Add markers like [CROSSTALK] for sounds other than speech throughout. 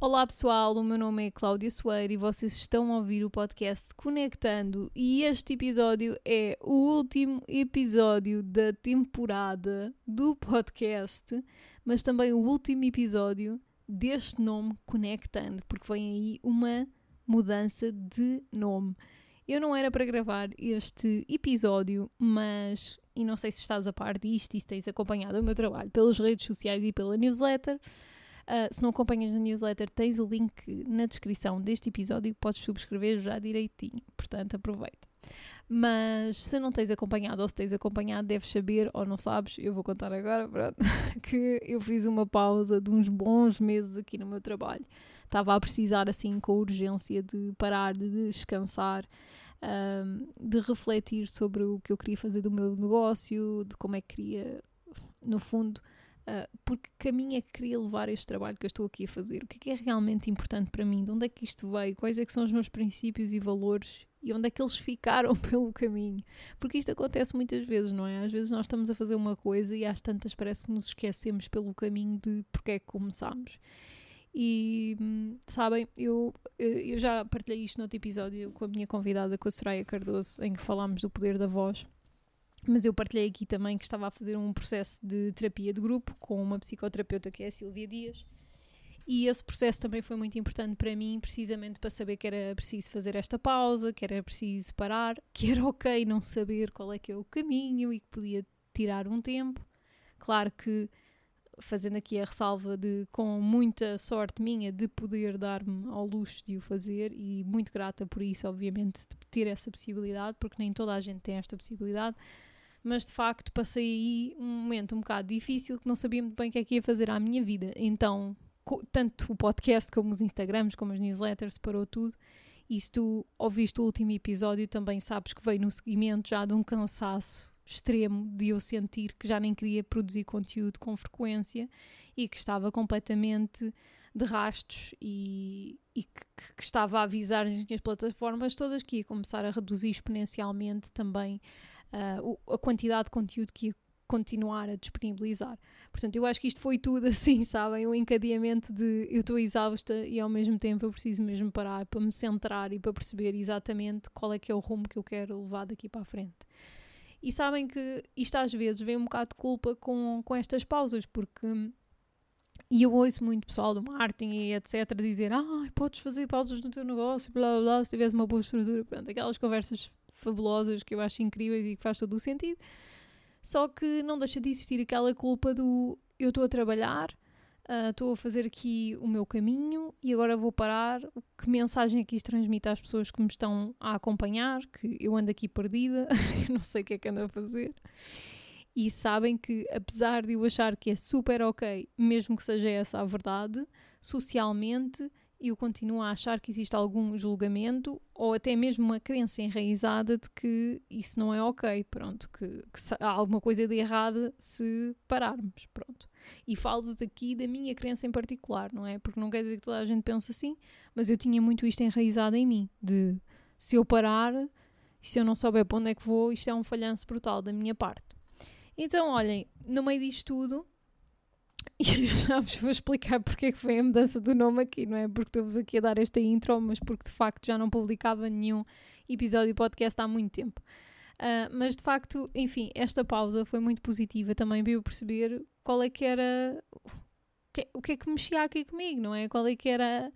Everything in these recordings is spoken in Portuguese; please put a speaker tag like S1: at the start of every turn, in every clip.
S1: Olá pessoal, o meu nome é Cláudia Soeiro e vocês estão a ouvir o podcast Conectando e este episódio é o último episódio da temporada do podcast, mas também o último episódio deste nome Conectando, porque vem aí uma mudança de nome. Eu não era para gravar este episódio, mas, e não sei se estás a par disto e se tens acompanhado o meu trabalho pelas redes sociais e pela newsletter, Uh, se não acompanhas a newsletter, tens o link na descrição deste episódio e podes subscrever já direitinho. Portanto, aproveita. Mas se não tens acompanhado ou se tens acompanhado, deves saber ou não sabes, eu vou contar agora, pronto, [LAUGHS] que eu fiz uma pausa de uns bons meses aqui no meu trabalho. Estava a precisar, assim, com urgência, de parar, de descansar. Um, de refletir sobre o que eu queria fazer do meu negócio, de como é que queria, no fundo, Uh, porque caminho é que queria levar este trabalho que eu estou aqui a fazer? O que é, que é realmente importante para mim? De onde é que isto veio? Quais é que são os meus princípios e valores? E onde é que eles ficaram [LAUGHS] pelo caminho? Porque isto acontece muitas vezes, não é? Às vezes nós estamos a fazer uma coisa e às tantas parece que nos esquecemos pelo caminho de porque é que começámos. E sabem, eu, eu já partilhei isto no outro episódio com a minha convidada, com a Soraya Cardoso, em que falámos do poder da voz. Mas eu partilhei aqui também que estava a fazer um processo de terapia de grupo com uma psicoterapeuta que é a Silvia Dias. E esse processo também foi muito importante para mim, precisamente para saber que era preciso fazer esta pausa, que era preciso parar, que era ok não saber qual é que é o caminho e que podia tirar um tempo. Claro que fazendo aqui a ressalva de com muita sorte minha de poder dar-me ao luxo de o fazer e muito grata por isso, obviamente, de ter essa possibilidade, porque nem toda a gente tem esta possibilidade mas de facto passei aí um momento um bocado difícil que não sabia muito bem o que é que ia fazer à minha vida. Então, tanto o podcast como os Instagrams, como as newsletters, parou tudo. E se tu ouviste o último episódio, também sabes que veio no seguimento já de um cansaço extremo de eu sentir que já nem queria produzir conteúdo com frequência e que estava completamente de rastos e, e que, que, estava a avisar as plataformas todas que ia começar a reduzir exponencialmente também uh, a quantidade de conteúdo que ia continuar a disponibilizar. Portanto, eu acho que isto foi tudo [LAUGHS] assim, sabem? O encadeamento de eu estou exausta e ao mesmo tempo eu preciso mesmo parar para me centrar e para perceber exatamente qual é que é o rumo que eu quero levar daqui para a frente. E sabem que isto às vezes vem um bocado de culpa com, com estas pausas, porque. E eu ouço muito pessoal do marketing e etc. dizer: Ah, podes fazer pausas no teu negócio, blá blá blá, se tivesse uma boa estrutura. Pronto, aquelas conversas fabulosas que eu acho incríveis e que faz todo o sentido. Só que não deixa de existir aquela culpa do eu estou a trabalhar, ah, estou uh, a fazer aqui o meu caminho e agora vou parar. Que mensagem é que isto transmite às pessoas que me estão a acompanhar? Que eu ando aqui perdida, [LAUGHS] não sei o que é que ando a fazer. E sabem que, apesar de eu achar que é super ok, mesmo que seja essa a verdade, socialmente eu continuo a achar que existe algum julgamento ou até mesmo uma crença enraizada de que isso não é ok, pronto, que, que há alguma coisa de errada se pararmos, pronto. E falo-vos aqui da minha crença em particular, não é? Porque não quer dizer que toda a gente pense assim, mas eu tinha muito isto enraizado em mim, de se eu parar, se eu não souber para onde é que vou, isto é um falhanço brutal da minha parte. Então, olhem, no meio disto tudo, [LAUGHS] e eu já vos vou explicar porque é que foi a mudança do nome aqui, não é? Porque estou-vos aqui a dar esta intro, mas porque de facto já não publicava nenhum episódio podcast há muito tempo. Uh, mas de facto, enfim, esta pausa foi muito positiva também para eu perceber qual é que era. O que é que mexia aqui comigo, não é? Qual é que era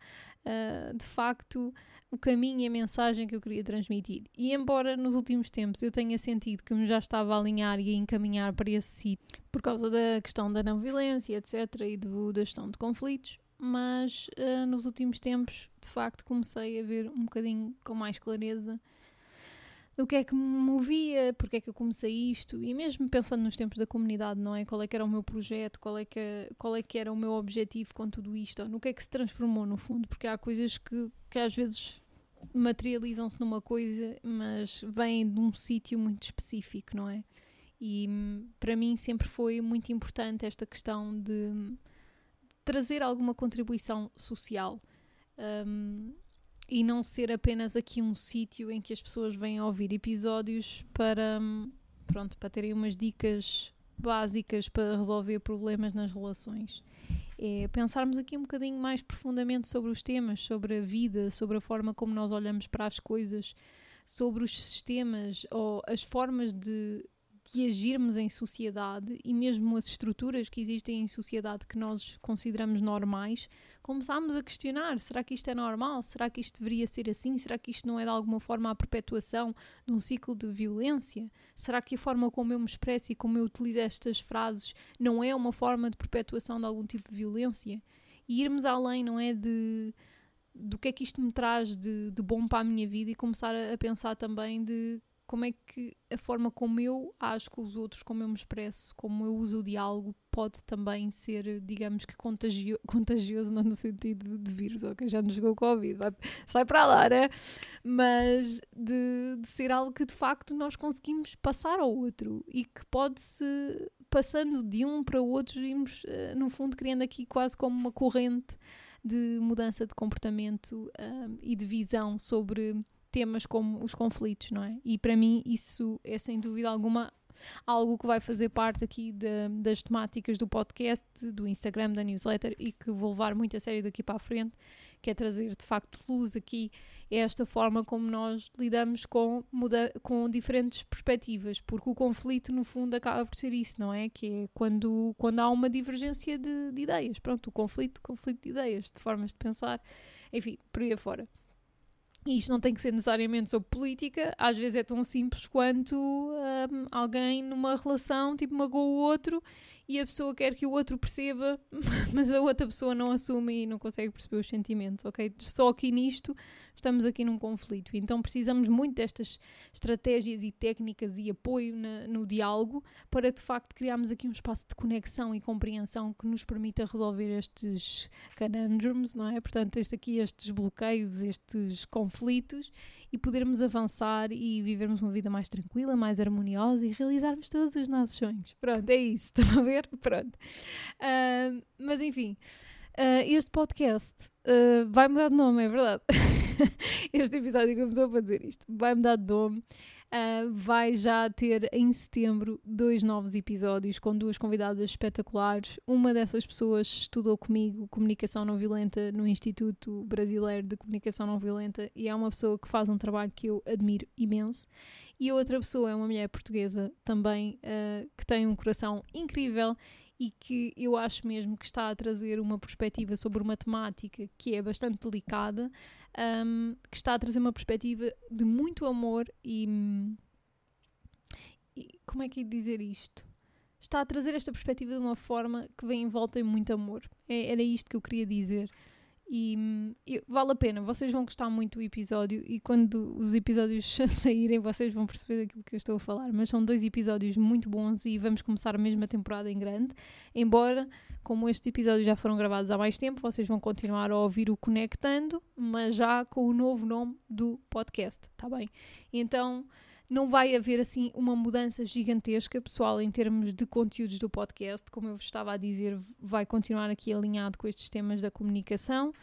S1: uh, de facto o caminho e a mensagem que eu queria transmitir. E embora nos últimos tempos eu tenha sentido que me já estava a alinhar e a encaminhar para esse sítio por causa da questão da não violência, etc., e do, da gestão de conflitos, mas uh, nos últimos tempos de facto comecei a ver um bocadinho com mais clareza do que é que me movia, porque é que eu comecei isto, e mesmo pensando nos tempos da comunidade, não é? Qual é que era o meu projeto, qual é que, qual é que era o meu objetivo com tudo isto, ou no que é que se transformou no fundo, porque há coisas que, que às vezes materializam-se numa coisa, mas vêm de um sítio muito específico, não é? E para mim sempre foi muito importante esta questão de trazer alguma contribuição social um, e não ser apenas aqui um sítio em que as pessoas vêm ouvir episódios para, pronto, para terem umas dicas básicas para resolver problemas nas relações. É pensarmos aqui um bocadinho mais profundamente sobre os temas, sobre a vida, sobre a forma como nós olhamos para as coisas, sobre os sistemas ou as formas de de agirmos em sociedade e mesmo as estruturas que existem em sociedade que nós consideramos normais, começámos a questionar: será que isto é normal? Será que isto deveria ser assim? Será que isto não é de alguma forma a perpetuação de um ciclo de violência? Será que a forma como eu me expresso e como eu utilizo estas frases não é uma forma de perpetuação de algum tipo de violência? E irmos além, não é? De do que é que isto me traz de, de bom para a minha vida e começar a, a pensar também de como é que a forma como eu acho com os outros, como eu me expresso, como eu uso o diálogo, pode também ser, digamos que contagio, [LAUGHS] contagioso, não no sentido de vírus, ok? Já nos jogou o Covid, vai, sai para lá, né? Mas de, de ser algo que de facto nós conseguimos passar ao outro e que pode-se, passando de um para o outro, irmos, uh, no fundo, criando aqui quase como uma corrente de mudança de comportamento um, e de visão sobre temas como os conflitos, não é? E para mim isso é sem dúvida alguma algo que vai fazer parte aqui de, das temáticas do podcast, do Instagram, da newsletter e que vou levar muito a sério daqui para a frente, que é trazer de facto luz aqui esta forma como nós lidamos com, muda com diferentes perspectivas, porque o conflito no fundo acaba por ser isso, não é? Que é quando, quando há uma divergência de, de ideias, pronto, o conflito, conflito de ideias, de formas de pensar, enfim, por aí afora. E isto não tem que ser necessariamente sobre política, às vezes é tão simples quanto um, alguém numa relação, tipo, magoa o outro e a pessoa quer que o outro perceba, [LAUGHS] mas a outra pessoa não assume e não consegue perceber os sentimentos, ok? Só aqui nisto estamos aqui num conflito. Então precisamos muito destas estratégias e técnicas e apoio na, no diálogo para de facto criarmos aqui um espaço de conexão e compreensão que nos permita resolver estes conundrums, não é? Portanto, este aqui, estes bloqueios, estes conflitos e podermos avançar e vivermos uma vida mais tranquila, mais harmoniosa e realizarmos todos os nossos sonhos. Pronto, é isso, [LAUGHS] estão a ver? Pronto. Uh, mas enfim, uh, este podcast uh, vai mudar de nome, é verdade. [LAUGHS] este episódio começou para dizer isto. Vai mudar de nome. Uh, vai já ter em setembro dois novos episódios com duas convidadas espetaculares. Uma dessas pessoas estudou comigo comunicação não violenta no Instituto Brasileiro de Comunicação Não Violenta e é uma pessoa que faz um trabalho que eu admiro imenso. E a outra pessoa é uma mulher portuguesa também uh, que tem um coração incrível e que eu acho mesmo que está a trazer uma perspectiva sobre uma temática que é bastante delicada, um, que está a trazer uma perspectiva de muito amor e, e como é que é dizer isto? Está a trazer esta perspectiva de uma forma que vem em volta em muito amor. É, era isto que eu queria dizer. E, e, vale a pena, vocês vão gostar muito do episódio e quando os episódios [LAUGHS] saírem vocês vão perceber aquilo que eu estou a falar. Mas são dois episódios muito bons e vamos começar a mesma temporada em grande. Embora, como estes episódios já foram gravados há mais tempo, vocês vão continuar a ouvir o Conectando, mas já com o novo nome do podcast, tá bem? Então não vai haver assim uma mudança gigantesca, pessoal, em termos de conteúdos do podcast. Como eu vos estava a dizer, vai continuar aqui alinhado com estes temas da comunicação.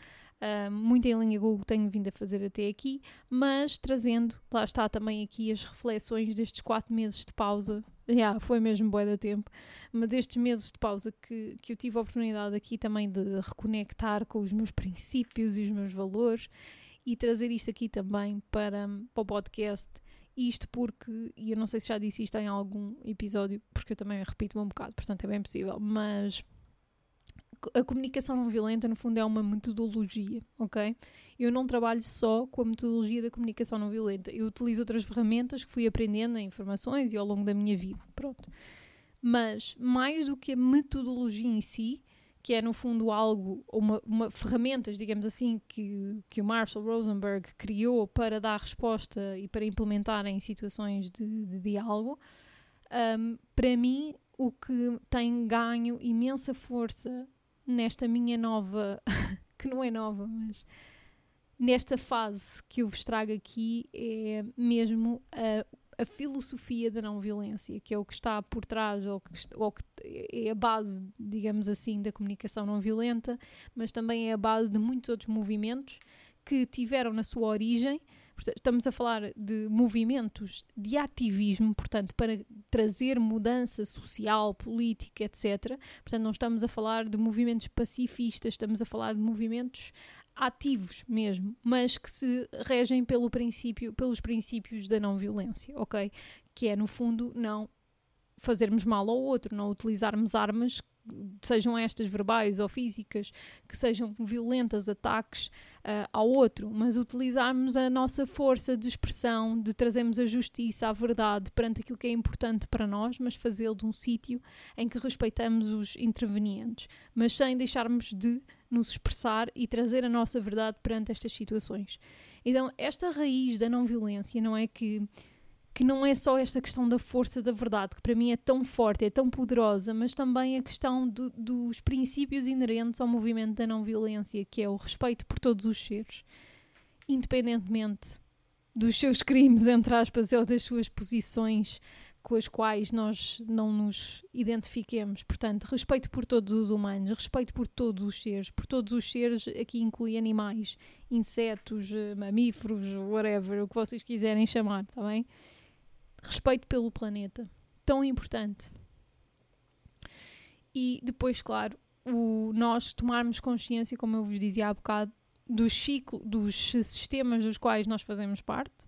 S1: Uh, muito em linha com o que tenho vindo a fazer até aqui, mas trazendo, lá está também aqui as reflexões destes quatro meses de pausa. Yeah, foi mesmo boa da tempo, mas estes meses de pausa que, que eu tive a oportunidade aqui também de reconectar com os meus princípios e os meus valores e trazer isto aqui também para, para o podcast isto porque, e eu não sei se já disse isto em algum episódio, porque eu também repito-me um bocado, portanto é bem possível, mas a comunicação não violenta, no fundo, é uma metodologia, ok? Eu não trabalho só com a metodologia da comunicação não violenta. Eu utilizo outras ferramentas que fui aprendendo em informações e ao longo da minha vida, pronto. Mas, mais do que a metodologia em si, que é no fundo algo, uma, uma ferramentas, digamos assim, que, que o Marshall Rosenberg criou para dar resposta e para implementar em situações de, de diálogo, um, para mim o que tem ganho imensa força nesta minha nova, [LAUGHS] que não é nova, mas nesta fase que eu vos trago aqui é mesmo a a filosofia da não violência, que é o que está por trás, ou que, ou que é a base, digamos assim, da comunicação não violenta, mas também é a base de muitos outros movimentos que tiveram na sua origem, Estamos a falar de movimentos de ativismo, portanto, para trazer mudança social, política, etc. Portanto, não estamos a falar de movimentos pacifistas, estamos a falar de movimentos ativos mesmo, mas que se regem pelo princípio, pelos princípios da não violência, ok? Que é, no fundo, não fazermos mal ao outro, não utilizarmos armas sejam estas verbais ou físicas, que sejam violentas, ataques uh, ao outro, mas utilizarmos a nossa força de expressão, de trazermos a justiça, a verdade perante aquilo que é importante para nós, mas fazê-lo de um sítio em que respeitamos os intervenientes, mas sem deixarmos de nos expressar e trazer a nossa verdade perante estas situações. Então, esta raiz da não violência não é que que não é só esta questão da força da verdade, que para mim é tão forte, é tão poderosa, mas também a questão do, dos princípios inerentes ao movimento da não violência, que é o respeito por todos os seres, independentemente dos seus crimes, entre aspas, ou das suas posições com as quais nós não nos identifiquemos. Portanto, respeito por todos os humanos, respeito por todos os seres. Por todos os seres, aqui inclui animais, insetos, eh, mamíferos, whatever, o que vocês quiserem chamar, está bem? Respeito pelo planeta, tão importante. E depois, claro, o, nós tomarmos consciência, como eu vos dizia há bocado, do ciclo, dos sistemas dos quais nós fazemos parte,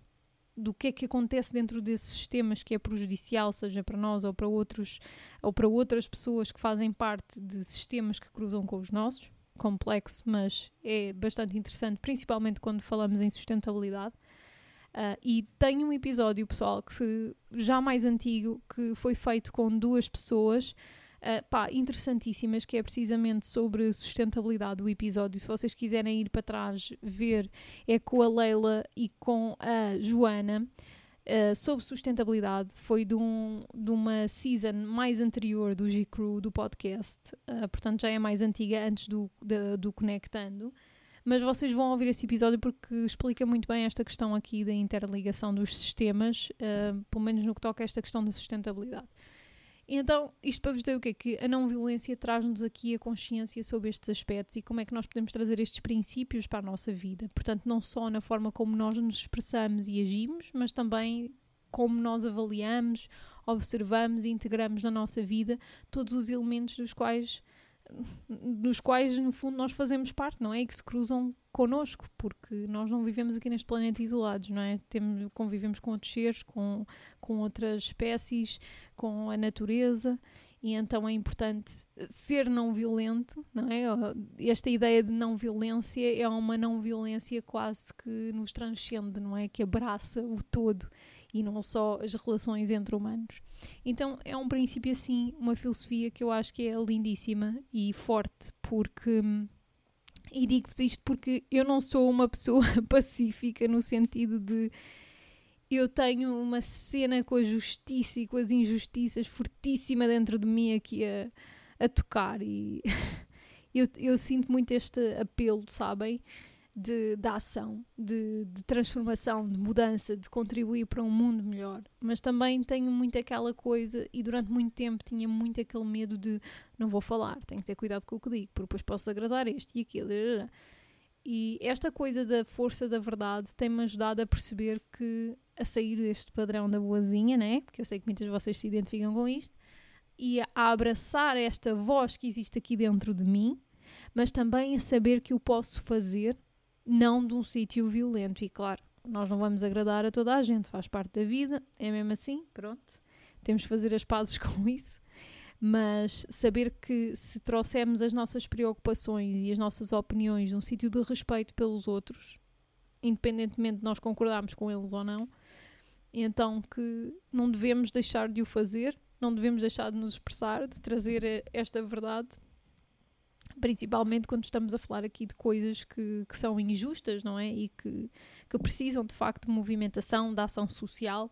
S1: do que é que acontece dentro desses sistemas que é prejudicial, seja para nós ou para outros ou para outras pessoas que fazem parte de sistemas que cruzam com os nossos. Complexo, mas é bastante interessante, principalmente quando falamos em sustentabilidade. Uh, e tem um episódio, pessoal, que já mais antigo, que foi feito com duas pessoas, uh, pá, interessantíssimas, que é precisamente sobre sustentabilidade. O episódio, se vocês quiserem ir para trás ver, é com a Leila e com a Joana. Uh, sobre sustentabilidade foi de, um, de uma season mais anterior do G-Crew, do podcast, uh, portanto já é mais antiga, antes do, de, do Conectando mas vocês vão ouvir esse episódio porque explica muito bem esta questão aqui da interligação dos sistemas, uh, pelo menos no que toca a esta questão da sustentabilidade. Então, isto para vos dizer o quê? Que a não violência traz-nos aqui a consciência sobre estes aspectos e como é que nós podemos trazer estes princípios para a nossa vida. Portanto, não só na forma como nós nos expressamos e agimos, mas também como nós avaliamos, observamos e integramos na nossa vida todos os elementos dos quais dos quais, no fundo, nós fazemos parte, não é? E que se cruzam connosco, porque nós não vivemos aqui neste planeta isolados, não é? Temos, convivemos com outros seres, com, com outras espécies, com a natureza, e então é importante ser não violento, não é? Esta ideia de não violência é uma não violência quase que nos transcende, não é? Que abraça o todo e não só as relações entre humanos. Então é um princípio assim, uma filosofia que eu acho que é lindíssima e forte, porque. E digo-vos isto porque eu não sou uma pessoa [LAUGHS] pacífica no sentido de eu tenho uma cena com a justiça e com as injustiças fortíssima dentro de mim aqui a, a tocar e [LAUGHS] eu, eu sinto muito este apelo, sabem? De, de ação, de, de, transformação, de mudança, de contribuir para um mundo melhor. Mas também tenho muito aquela coisa, e durante muito tempo tinha muito aquele medo de não vou falar, tenho que ter cuidado com o que digo, porque depois posso agradar este e aquilo. E esta coisa da força da verdade tem-me ajudado a perceber que a sair deste padrão da boazinha, né? Porque eu sei que muitas de vocês se identificam com isto, e a abraçar esta voz que existe aqui dentro de mim, mas também a saber que o posso fazer não de um sítio violento. E claro, nós não vamos agradar a toda a gente, faz parte da vida, é mesmo assim, pronto. Temos de fazer as pazes [LAUGHS] com isso. Mas saber que se trouxermos as nossas preocupações e as nossas opiniões de um sítio de respeito pelos outros, independentemente de nós concordarmos com eles ou não, então que não devemos deixar de o fazer, não devemos deixar de nos expressar, de trazer esta verdade principalmente quando estamos a falar aqui de coisas que, que são injustas, não é? E que, que precisam de facto de movimentação, de ação social,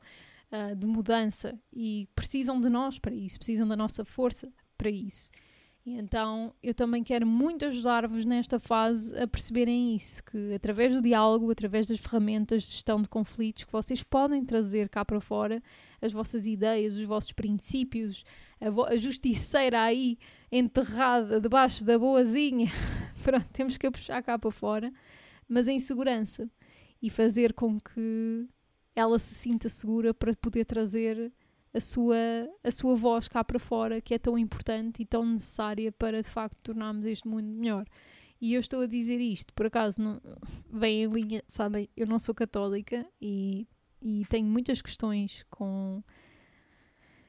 S1: uh, de mudança e precisam de nós para isso, precisam da nossa força para isso. E então eu também quero muito ajudar-vos nesta fase a perceberem isso, que através do diálogo, através das ferramentas de gestão de conflitos que vocês podem trazer cá para fora, as vossas ideias, os vossos princípios, a, vo a justiceira aí enterrada debaixo da boazinha, [LAUGHS] pronto, temos que a puxar cá para fora, mas em segurança. e fazer com que ela se sinta segura para poder trazer a sua, a sua voz cá para fora, que é tão importante e tão necessária para de facto tornarmos este mundo melhor. E eu estou a dizer isto, por acaso não, vem em linha, sabem, eu não sou católica e, e tenho muitas questões com.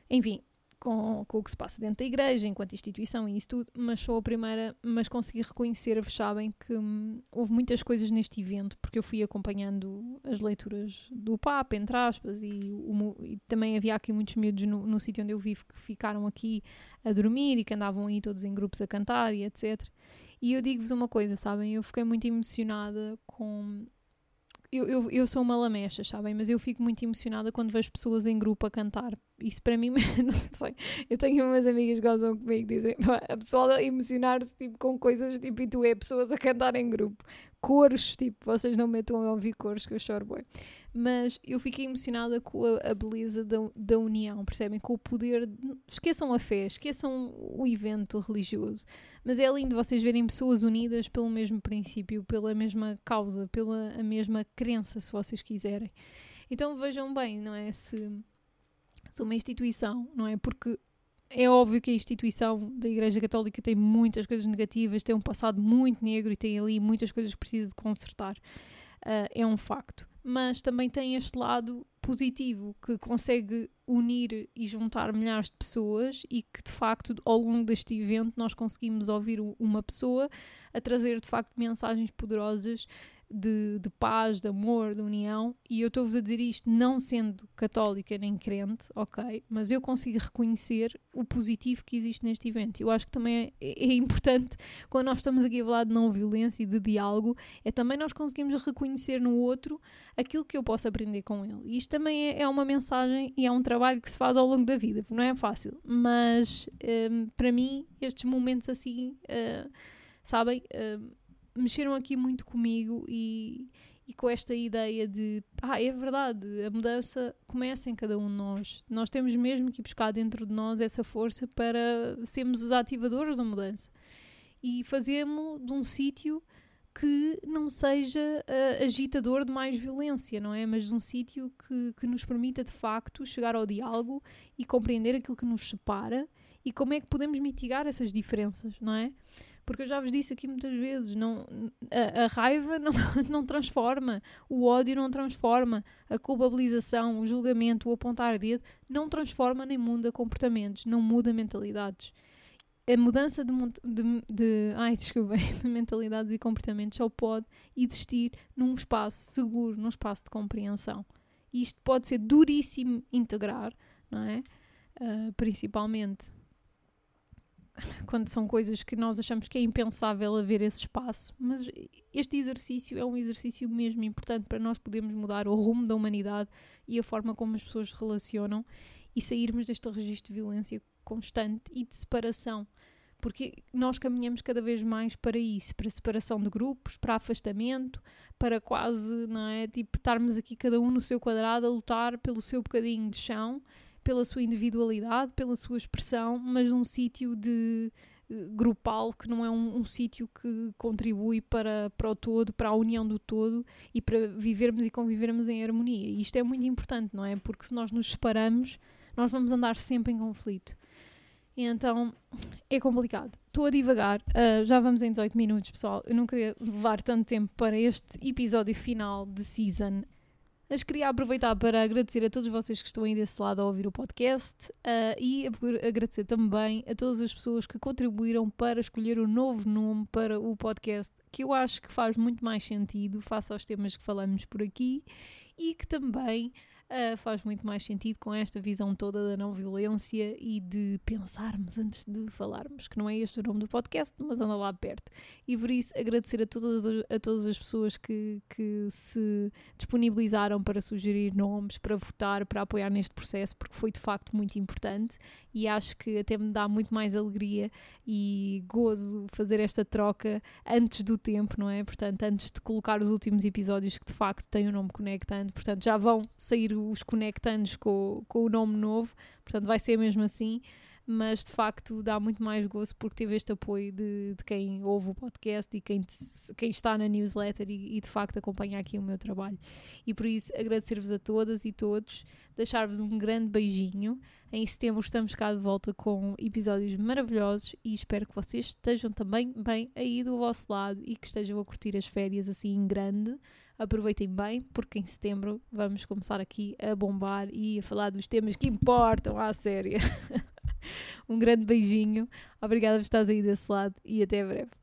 S1: Enfim, com, com o que se passa dentro da igreja, enquanto instituição e isso tudo, mas sou a primeira, mas consegui reconhecer-vos, sabem, que hum, houve muitas coisas neste evento, porque eu fui acompanhando as leituras do Papa, entre aspas, e, o, e também havia aqui muitos miúdos no, no sítio onde eu vivo que ficaram aqui a dormir e que andavam aí todos em grupos a cantar e etc. E eu digo-vos uma coisa, sabem, eu fiquei muito emocionada com eu, eu, eu sou uma lamecha, sabem? Mas eu fico muito emocionada quando vejo pessoas em grupo a cantar. Isso para mim, [LAUGHS] não sei. Eu tenho umas amigas que gozam comigo dizem a pessoa a emocionar-se tipo, com coisas tipo, e tu é pessoas a cantar em grupo. Coros, tipo, vocês não metam a ouvir coros que eu choro bem mas eu fiquei emocionada com a, a beleza da, da, união, percebem? Com o poder. De, esqueçam a fé, esqueçam o evento religioso, mas é lindo vocês verem pessoas unidas pelo mesmo princípio, pela mesma causa, pela a mesma crença, se vocês quiserem. Então vejam bem, não é? Se, se uma instituição, não é? Porque é óbvio que a instituição da Igreja Católica tem muitas coisas negativas, tem um passado muito negro e tem ali muitas coisas que precisa de consertar. Uh, é um facto mas também tem este lado positivo que consegue unir e juntar milhares de pessoas e que de facto ao longo deste evento nós conseguimos ouvir uma pessoa a trazer de facto mensagens poderosas de, de paz, de amor, de união, e eu estou-vos a dizer isto não sendo católica nem crente, ok, mas eu consigo reconhecer o positivo que existe neste evento. Eu acho que também é, é importante, quando nós estamos aqui a falar de não violência e de diálogo, é também nós conseguimos reconhecer no outro aquilo que eu posso aprender com ele. E isto também é, é uma mensagem e é um trabalho que se faz ao longo da vida, não é fácil, mas um, para mim, estes momentos assim, uh, sabem. Uh, mexeram aqui muito comigo e, e com esta ideia de ah, é verdade, a mudança começa em cada um de nós. Nós temos mesmo que buscar dentro de nós essa força para sermos os ativadores da mudança e fazemos de um sítio que não seja uh, agitador de mais violência, não é? Mas de um sítio que, que nos permita de facto chegar ao diálogo e compreender aquilo que nos separa e como é que podemos mitigar essas diferenças, não é? Porque eu já vos disse aqui muitas vezes, não, a, a raiva não, [LAUGHS] não transforma, o ódio não transforma, a culpabilização, o julgamento, o apontar dedo não transforma nem muda comportamentos, não muda mentalidades. A mudança de, de, de, ai, [LAUGHS] desculpa, de mentalidades e comportamentos só pode existir num espaço seguro, num espaço de compreensão. E isto pode ser duríssimo integrar, não é? Uh, principalmente [LAUGHS] quando são coisas que nós achamos que é impensável haver esse espaço. Mas este exercício é um exercício mesmo importante para nós podermos mudar o rumo da humanidade e a forma como as pessoas se relacionam e sairmos deste registro de violência constante e de separação. Porque nós caminhamos cada vez mais para isso, para separação de grupos, para afastamento, para quase, não é? Tipo, estarmos aqui cada um no seu quadrado a lutar pelo seu bocadinho de chão pela sua individualidade, pela sua expressão, mas num sítio de uh, grupal que não é um, um sítio que contribui para, para o todo, para a união do todo e para vivermos e convivermos em harmonia. E isto é muito importante, não é? Porque se nós nos separamos, nós vamos andar sempre em conflito. E então é complicado. Estou a divagar, uh, já vamos em 18 minutos, pessoal. Eu não queria levar tanto tempo para este episódio final de season. Mas queria aproveitar para agradecer a todos vocês que estão aí desse lado a ouvir o podcast uh, e agradecer também a todas as pessoas que contribuíram para escolher o um novo nome para o podcast, que eu acho que faz muito mais sentido face aos temas que falamos por aqui e que também uh, faz muito mais sentido com esta visão toda da não violência e de pensarmos antes de falarmos, que não é este o nome do podcast, mas anda lá perto. E por isso agradecer a todas, a todas as pessoas que, que se disponibilizaram para sugerir nomes, para votar, para apoiar neste processo, porque foi de facto muito importante e acho que até me dá muito mais alegria e gozo fazer esta troca antes do tempo, não é? Portanto, antes de colocar os últimos episódios que de facto têm o nome Conectando, portanto, já vão sair os conectantes com, com o nome novo, portanto, vai ser mesmo assim. Mas de facto dá muito mais gozo porque teve este apoio de, de quem ouve o podcast e quem, quem está na newsletter e, e, de facto acompanha aqui o meu trabalho. E por isso agradecer-vos a todas e todos, deixar-vos um grande beijinho. Em setembro estamos cá de volta com episódios maravilhosos e espero que vocês estejam também bem aí do vosso lado e que estejam a curtir as férias assim em grande. Aproveitem bem, porque em setembro vamos começar aqui a bombar e a falar dos temas que importam à série. [LAUGHS] [LAUGHS] um grande beijinho, obrigada por estares aí desse lado e até breve.